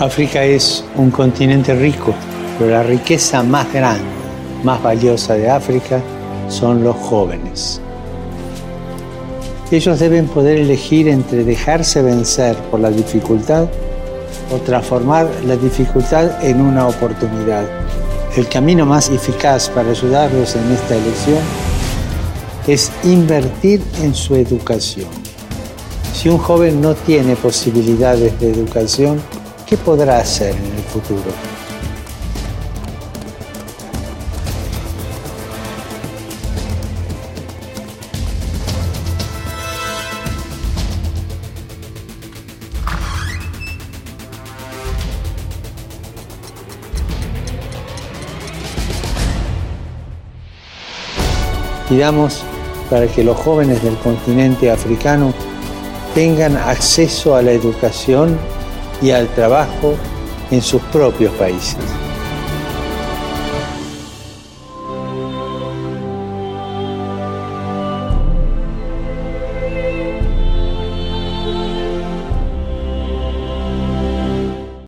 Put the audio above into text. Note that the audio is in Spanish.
África es un continente rico, pero la riqueza más grande, más valiosa de África son los jóvenes. Ellos deben poder elegir entre dejarse vencer por la dificultad o transformar la dificultad en una oportunidad. El camino más eficaz para ayudarlos en esta elección es invertir en su educación. Si un joven no tiene posibilidades de educación, ¿qué podrá hacer en el futuro? Pidamos para que los jóvenes del continente africano tengan acceso a la educación y al trabajo en sus propios países.